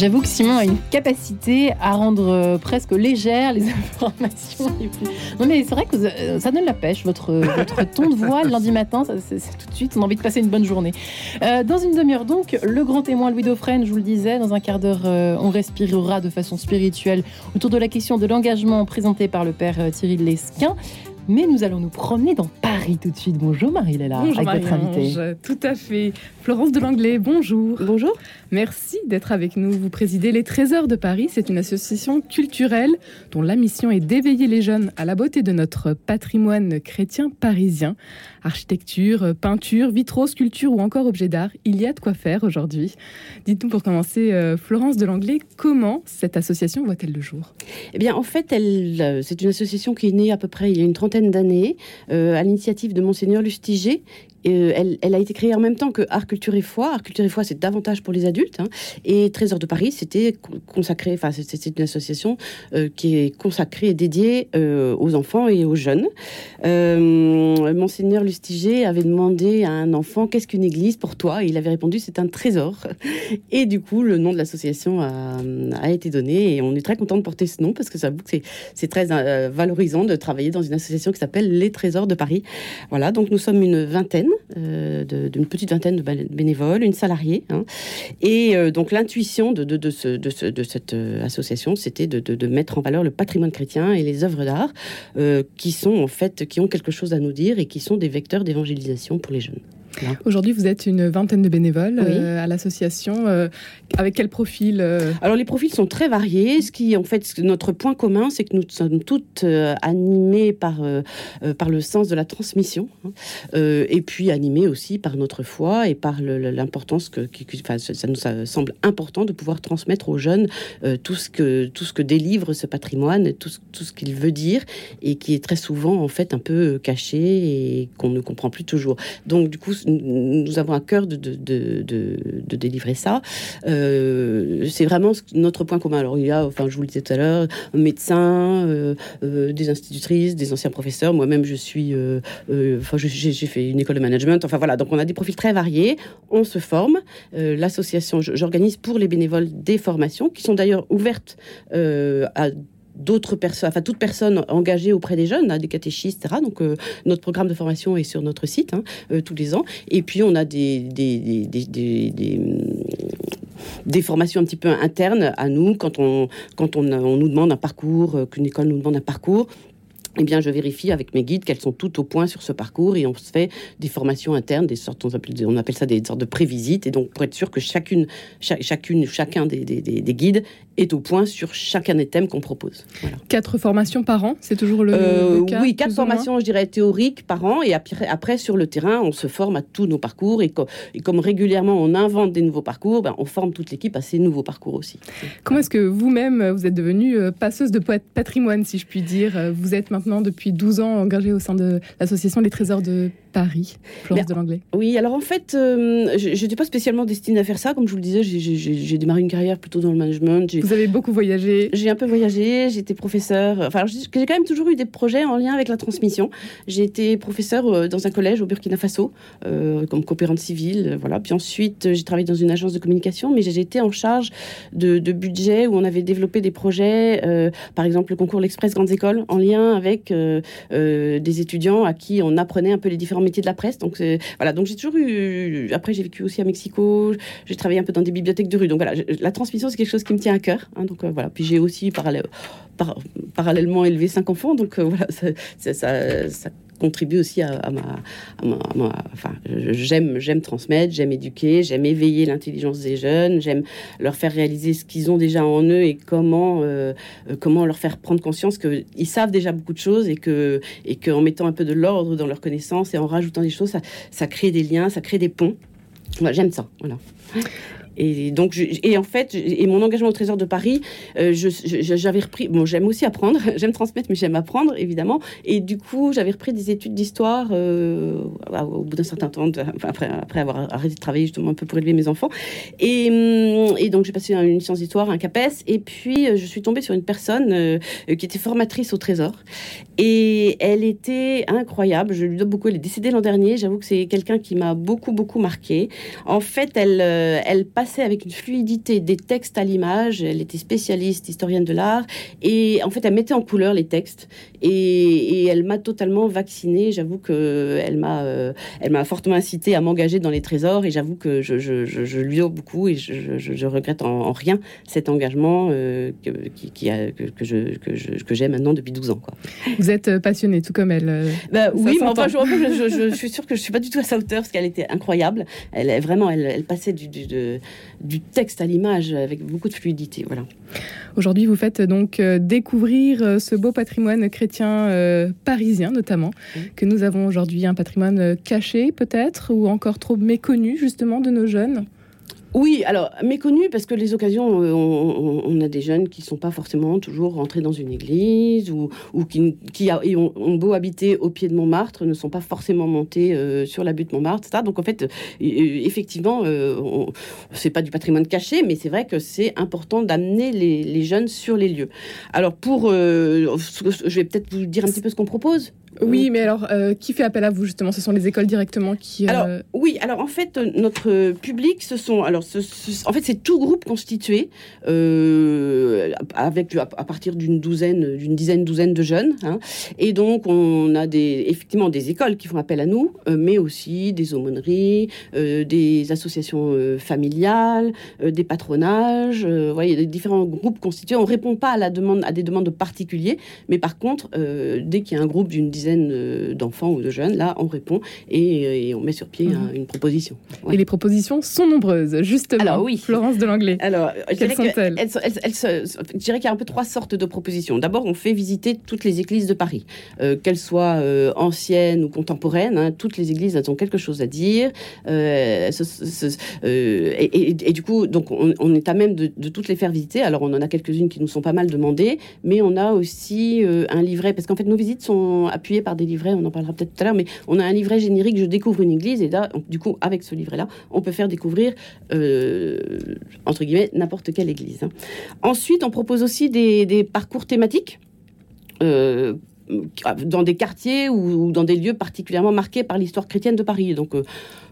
J'avoue que Simon a une capacité à rendre euh, presque légères les informations. Non mais c'est vrai que euh, ça donne la pêche, votre, votre ton de voix le lundi matin, c'est tout de suite, on a envie de passer une bonne journée. Euh, dans une demi-heure donc, le grand témoin Louis Dauphren, je vous le disais, dans un quart d'heure, on respirera de façon spirituelle autour de la question de l'engagement présenté par le père Thierry Lesquin. Mais nous allons nous promener dans Paris tout de suite. Bonjour Marie-Léla, avec votre invitée. Tout à fait. Florence de Langlais, bonjour. Bonjour. Merci d'être avec nous. Vous présidez les Trésors de Paris. C'est une association culturelle dont la mission est d'éveiller les jeunes à la beauté de notre patrimoine chrétien parisien. Architecture, peinture, vitraux, sculpture ou encore objets d'art, il y a de quoi faire aujourd'hui. Dites-nous pour commencer, euh, Florence de Langlais, comment cette association voit-elle le jour? Eh bien, en fait, euh, c'est une association qui est née à peu près il y a une trentaine d'années euh, à l'initiative de Monseigneur Lustiger, elle, elle, a été créée en même temps que Art, Culture et Foi. Art, Culture et Foi, c'est davantage pour les adultes. Hein. Et Trésor de Paris, c'était consacré, enfin, c'est une association euh, qui est consacrée et dédiée euh, aux enfants et aux jeunes. Euh, Monseigneur Lustiger avait demandé à un enfant Qu'est-ce qu'une église pour toi? Il avait répondu C'est un trésor. Et du coup, le nom de l'association a, a, été donné. Et on est très content de porter ce nom parce que ça c'est très valorisant de travailler dans une association qui s'appelle Les Trésors de Paris. Voilà, donc nous sommes une vingtaine euh, d'une petite vingtaine de bénévoles, une salariée. Hein. Et euh, donc l'intuition de, de, de, ce, de, cette euh, association, c'était de, mettre en valeur le patrimoine chrétien et les œuvres d'art qui sont en fait, qui ont quelque chose à nous dire et qui sont des vecteurs d'évangélisation pour les jeunes. Aujourd'hui, vous êtes une vingtaine de bénévoles euh, à l'association. Euh, avec quel profil euh Alors, les profils sont très variés. Ce qui, en fait, notre point commun, c'est que nous sommes toutes animées par, par le sens de la transmission, hein. et puis animées aussi par notre foi et par l'importance que, ça nous semble important de pouvoir transmettre aux jeunes tout ce que tout ce que délivre ce patrimoine, tout ce, tout ce qu'il veut dire, et qui est très souvent en fait un peu caché et qu'on ne comprend plus toujours. Donc, du coup, nous avons à cœur de, de, délivrer ça. Euh, c'est vraiment notre point commun. Alors, il y a, enfin, je vous le disais tout à l'heure, un médecin, euh, euh, des institutrices, des anciens professeurs. Moi-même, je suis, enfin, j'ai fait une école de management. Enfin, voilà. Donc, on a des profils très variés. On se forme. L'association, j'organise pour les bénévoles des formations qui sont d'ailleurs ouvertes à d'autres personnes, enfin toute personne engagée auprès des jeunes, hein, des catéchistes, etc. Donc euh, notre programme de formation est sur notre site hein, euh, tous les ans. Et puis on a des, des, des, formations un petit peu internes à nous quand on nous demande un parcours, euh, qu'une école nous demande un parcours eh bien, je vérifie avec mes guides qu'elles sont toutes au point sur ce parcours et on se fait des formations internes, des sortes, on appelle, on appelle ça des sortes de prévisites. Et donc, pour être sûr que chacune, chacune, chacun des, des, guides est au point sur chacun des thèmes qu'on propose. Quatre formations par an, c'est toujours le, euh, cas Oui, quatre formations, je dirais, théoriques par an. Et après, après, sur le terrain, on se forme à tous nos parcours. Et, et comme régulièrement, on invente des nouveaux parcours, ben, on forme toute l'équipe à ces nouveaux parcours aussi. Comment est-ce que vous-même, vous êtes devenue euh, passeuse de patrimoine, si je puis dire? Vous êtes maintenant depuis 12 ans engagée au sein de l'association Les Trésors de Paris, Florence de l'Anglais. Oui, alors en fait, euh, je n'étais pas spécialement destinée à faire ça. Comme je vous le disais, j'ai démarré une carrière plutôt dans le management. Vous avez beaucoup voyagé J'ai un peu voyagé, j'étais professeur. Enfin, j'ai quand même toujours eu des projets en lien avec la transmission. J'ai été professeur euh, dans un collège au Burkina Faso, euh, comme coopérante civile. Voilà. Puis ensuite, j'ai travaillé dans une agence de communication, mais j'ai été en charge de, de, budget où on avait développé des projets, par exemple le concours L'Express Grandes Écoles, en lien avec des étudiants à qui on apprenait un peu les différents métiers de la presse. Donc voilà, donc j'ai toujours eu. Après, j'ai vécu aussi à Mexico. J'ai travaillé un peu dans des bibliothèques de rue. Donc voilà, la transmission c'est quelque chose qui me tient à cœur. Hein. donc euh, voilà. Puis j'ai aussi parallèlement élevé cinq enfants. Donc voilà, ça, ça contribue aussi à, ma, enfin, j'aime, j'aime transmettre, j'aime éduquer, j'aime éveiller l'intelligence des jeunes, j'aime leur faire réaliser ce qu'ils ont déjà en eux et comment, euh, comment leur faire prendre conscience qu'ils savent déjà beaucoup de choses et que, et qu'en mettant un peu de l'ordre dans leurs connaissances et en rajoutant des choses, ça, ça crée des liens, ça crée des ponts. j'aime ça, voilà. Et donc, et en fait, et mon engagement au Trésor de Paris, euh, j'avais repris. Bon, j'aime aussi apprendre, j'aime transmettre, mais j'aime apprendre évidemment. Et du coup, j'avais repris des études d'histoire euh, au bout d'un certain temps, après, après avoir arrêté de travailler justement un peu pour élever mes enfants. Et, hum, et donc, j'ai passé une licence d'histoire, un CAPES, et puis euh, je suis tombée sur une personne qui était formatrice au Trésor. Et elle était incroyable. Je lui dois beaucoup. Elle est décédée l'an dernier. J'avoue que c'est quelqu'un qui m'a beaucoup, beaucoup marqué. En fait, elle, elle passe passait avec une fluidité des textes à l'image. Elle était spécialiste, historienne de l'art. Et en fait, elle mettait en couleur les textes. Et, elle m'a totalement vaccinée. J'avoue qu'elle m'a euh, elle m'a fortement incité à m'engager dans les trésors. Et j'avoue que je, je, lui dois beaucoup et je, regrette en, rien cet engagement euh, que, qui, a, que, que, je, que, j'ai maintenant depuis 12 ans. Quoi. Vous êtes passionnée, tout comme elle. Bah, oui, mais enfin, je, suis sûre que je suis pas du tout à sa hauteur, parce qu'elle était incroyable. Elle est vraiment, elle, elle passait du, du, du texte à l'image avec beaucoup de fluidité. Voilà. Aujourd'hui, vous faites donc euh, découvrir euh, ce beau patrimoine chrétien euh, parisien, notamment, que nous avons aujourd'hui un patrimoine caché peut-être, ou encore trop méconnu justement de nos jeunes? Oui, alors méconnu parce que les occasions, euh, on, a des jeunes qui sont pas forcément toujours rentrés dans une église ou, qui, ont, beau habiter au pied de Montmartre, ne sont pas forcément montés euh, sur la butte Montmartre, etc. Donc en fait, euh, effectivement, c'est pas du patrimoine caché, mais c'est vrai que c'est important d'amener les, les, jeunes sur les lieux. Alors pour, je vais peut-être vous dire un petit peu ce qu'on propose. Oui, mais alors, euh, qui fait appel à vous justement? Ce sont les écoles directement qui. Euh, alors, oui, alors en fait, notre public, ce sont. Alors, en fait, c'est tout groupe constitué euh, avec à, partir d'une douzaine, d'une dizaine, douzaine de jeunes. Hein. et donc, on a des, effectivement des écoles qui font appel à nous, mais aussi des aumôneries, des associations familiales, des patronages. Vous voyez, des différents groupes constitués. On répond pas à, la demande, à des demandes particuliers, mais par contre, dès qu'il y a un groupe d'une dizaine euh, d'enfants ou de jeunes, là, on répond et, euh, on met sur pied mhm. une proposition. Et les propositions sont nombreuses, justement. Alors oui. Florence de Langlais. Alors, quelles sont-elles Je dirais qu'il y a un peu trois sortes de propositions. D'abord, on fait visiter toutes les églises de Paris, euh, qu'elles soient anciennes ou contemporaines. Hein, toutes les églises elles ont quelque chose à dire. et, du coup, donc on, est à même de, de, toutes les faire visiter. Alors, on en a quelques-unes qui nous sont pas mal demandées, mais on a aussi un livret parce qu'en fait, nos visites sont appuyées par des livrets, on en parlera peut-être tout à l'heure, mais on a un livret générique, je découvre une église, et là, du coup, avec ce livret-là, on peut faire découvrir, euh, entre guillemets, n'importe quelle église. Hein. Ensuite, on propose aussi des, parcours thématiques. Euh, dans des quartiers ou, dans des lieux particulièrement marqués par l'histoire chrétienne de Paris. Donc, euh,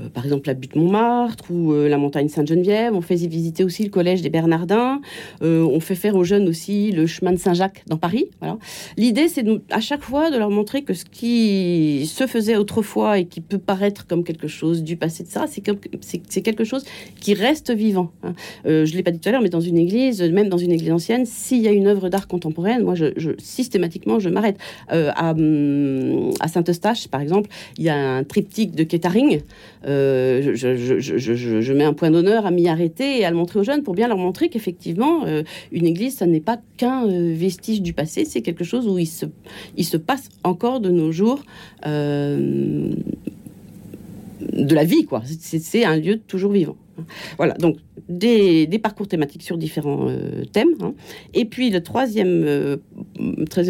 euh, par exemple la butte Montmartre ou euh, la montagne Sainte-Geneviève. On fait visiter aussi le collège des Bernardins. On fait faire aux jeunes aussi le chemin de Saint-Jacques dans Paris. Voilà. L'idée, c'est à chaque fois de leur montrer que ce qui se faisait autrefois et qui peut paraître comme quelque chose du passé de ça, c'est quelque chose qui reste vivant. Hein. je ne l'ai pas dit tout à l'heure, mais dans une église, même dans une église ancienne, s'il y a une œuvre d'art contemporaine, moi, systématiquement, je m'arrête. À, hum, à Saint-Eustache, par exemple, il y a un triptyque de Kettering. Euh, je, mets un point d'honneur à m'y arrêter et à le montrer aux jeunes pour bien leur montrer qu'effectivement, euh, une église, ça n'est pas qu'un euh, vestige du passé, c'est quelque chose où il se, il se passe encore de nos jours de la vie, quoi. C'est un lieu toujours vivant. Voilà, donc des, parcours thématiques sur différents euh, thèmes. Hein. Et puis, le troisième, euh,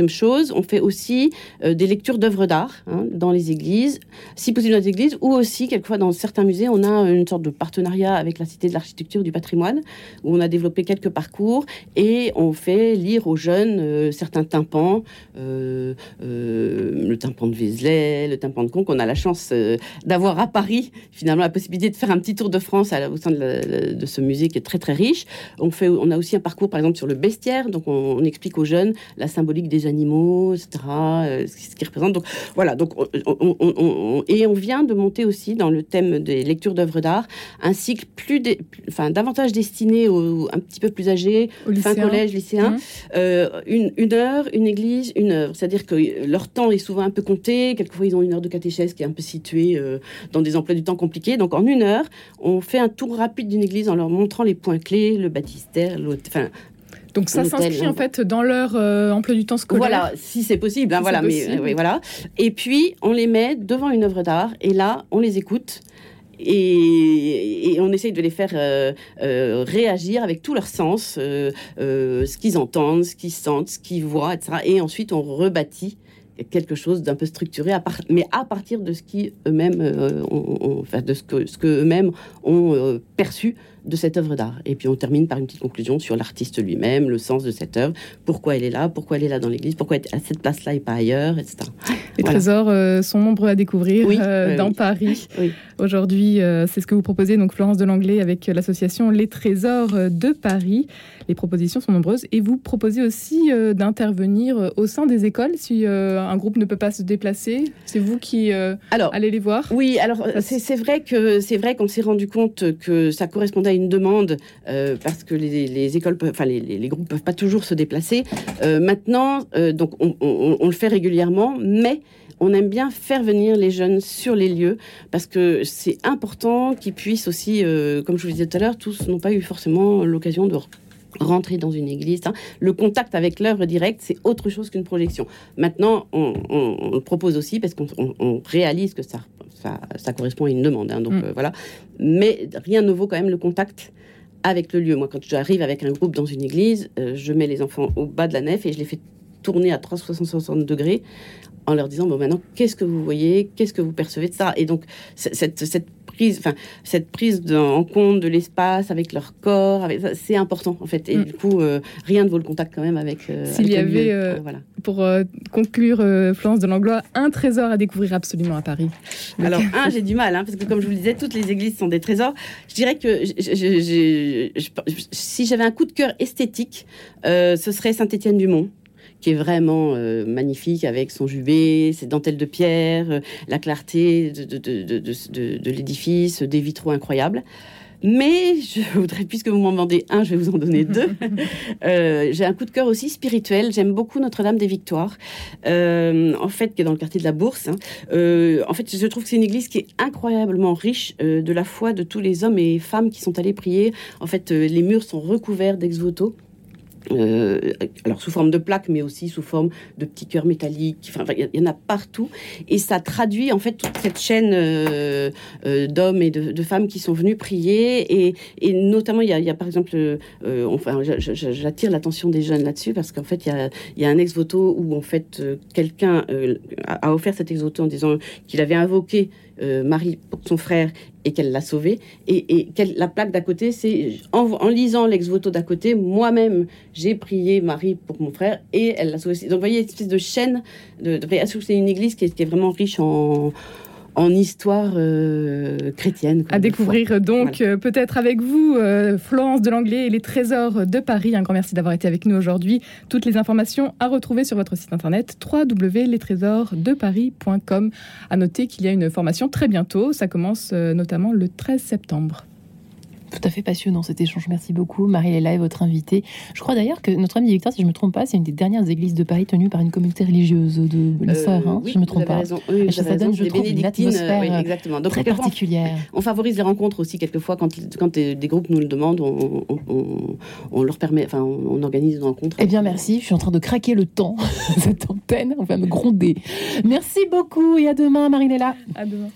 chose, on fait aussi euh, des lectures d'œuvres d'art hein, dans les églises, si possible dans les églises, ou aussi, quelquefois, dans certains musées, on a une sorte de partenariat avec la Cité de l'Architecture du Patrimoine, où on a développé quelques parcours et on fait lire aux jeunes certains tympans, le tympan de Vézelay, le tympan de Conques. On a la chance d'avoir à Paris, finalement, la possibilité de faire un petit tour de France à, au sein de, de ce musée qui est très très riche. On, fait, on a aussi un parcours par exemple sur le bestiaire, donc on, explique aux jeunes la symbolique des animaux, etc., euh, ce qui représente. Donc voilà, donc et on vient de monter aussi dans le thème des lectures d'œuvres d'art un cycle plus, enfin davantage destiné aux un petit peu plus âgés, fin collège, lycéen, mmh. euh, une, une, heure, une église, une œuvre. C'est-à-dire que leur temps est souvent un peu compté. Quelquefois ils ont une heure de catéchèse qui est un peu située euh, dans des emplois du temps compliqués. Donc en une heure, on fait un tour rapide d'une église en leur montrant les points clés, le baptistère, enfin, donc ça s'inscrit en fait dans leur euh, emploi du temps scolaire. Voilà, si c'est possible. Hein, voilà, mais euh, voilà. Et puis on les met devant une œuvre d'art et là on les écoute. Et, on essaye de les faire euh, réagir avec tous leurs sens, ce qu'ils entendent, ce qu'ils sentent, ce qu'ils voient, etc. Et ensuite, on rebâtit quelque chose d'un peu structuré, mais à partir de ce qui eux-mêmes, ont, enfin, de ce que, ce que eux-mêmes ont perçu de cette œuvre d'art. Et puis on termine par une petite conclusion sur l'artiste lui-même, le sens de cette œuvre, pourquoi elle est là, pourquoi elle est là dans l'église, pourquoi elle est à cette place-là et pas ailleurs, etc. Les trésors euh, sont nombreux à découvrir euh, dans Paris. Aujourd'hui, euh, c'est ce que vous proposez, donc Florence de Langlais, avec l'association Les Trésors de Paris. Les propositions sont nombreuses et vous proposez aussi d'intervenir au sein des écoles si un groupe ne peut pas se déplacer. C'est vous qui allez les voir Oui, alors c'est vrai que c'est vrai qu'on s'est rendu compte que ça correspondait une demande euh, parce que les, écoles, enfin les, les, groupes peuvent pas toujours se déplacer. Euh, maintenant, euh, donc on, le fait régulièrement, mais on aime bien faire venir les jeunes sur les lieux parce que c'est important qu'ils puissent aussi, comme je vous disais tout à l'heure, tous n'ont pas eu forcément l'occasion de rentrer dans une église. Hein. Le contact avec l'œuvre directe, c'est autre chose qu'une projection. Maintenant, on, le propose aussi parce qu'on réalise que ça, ça, correspond à une demande. Hein. donc mm. voilà. Mais rien ne vaut quand même le contact avec le lieu. Moi, quand j'arrive avec un groupe dans une église, euh, je mets les enfants au bas de la nef et je les fais tourner à 360 degrés en leur disant bon maintenant qu'est-ce que vous voyez, qu'est-ce que vous percevez de ça? Et donc cette, cette prise, enfin cette prise en compte de l'espace avec leur corps, c'est important en fait et mm. du coup euh, rien ne vaut le contact quand même avec. Euh, S'il y avait voilà. pour conclure Florence de Langlois un trésor à découvrir absolument à Paris. Alors un j'ai du mal hein, parce que comme je vous le disais toutes les églises sont des trésors. Je dirais que si j'avais un coup de cœur esthétique, ce serait Saint-Étienne-du-Mont qui est vraiment euh, magnifique avec son jubé, ses dentelles de pierre, euh, la clarté de, de, de, de l'édifice, des vitraux incroyables. Mais je voudrais, puisque vous m'en demandez un, je vais vous en donner deux. euh, j'ai un coup de cœur aussi spirituel. J'aime beaucoup Notre-Dame des Victoires, euh, en fait, qui est dans le quartier de la Bourse. Hein. Euh, en fait, je trouve que c'est une église qui est incroyablement riche de la foi de tous les hommes et femmes qui sont allés prier. En fait, les murs sont recouverts d'ex-voto. Euh, alors sous forme de plaques, mais aussi sous forme de petits cœurs métalliques. Enfin, il y en a partout, et ça traduit en fait toute cette chaîne euh, euh, d'hommes et de, femmes qui sont venus prier, et, notamment il y, a, par exemple, enfin, j'attire l'attention des jeunes là-dessus parce qu'en fait il y a, y a, un ex voto où en fait quelqu'un a offert cet ex voto en disant qu'il avait invoqué euh, Marie pour son frère et qu'elle l'a sauvé. Et, la plaque d'à côté, c'est en, lisant l'ex-voto d'à côté, moi-même, j'ai prié Marie pour mon frère et elle l'a sauvé. Donc, vous voyez, une espèce de chaîne. De, de, c'est une église qui est vraiment riche en, en histoire euh, chrétienne. À découvrir donc euh, peut-être avec vous, euh, Florence de Langlais et les Trésors de Paris. Un grand merci d'avoir été avec nous aujourd'hui. Toutes les informations à retrouver sur votre site internet www.lestrésorsdeparis.com. À noter qu'il y a une formation très bientôt. Ça commence notamment le 13 septembre tout à fait passionnant cet échange. Merci beaucoup, Marie-Léla, et votre invitée. Je crois d'ailleurs que notre ami Victor, si je ne me trompe pas, c'est une des dernières églises de Paris tenues par une communauté religieuse de bonnes sœurs, hein, si je ne me trompe pas. Raison. Oui, ça donne, je trouve, une atmosphère oui, exactement. Donc, très particulière. On, favorise les rencontres aussi, quelquefois, quand, quand des groupes nous le demandent, on, on, leur permet, enfin, on, organise une rencontre. Eh bien, merci. Je suis en train de craquer le temps, cette antenne. On va me gronder. Merci beaucoup et à demain, Marie-Léla. À demain.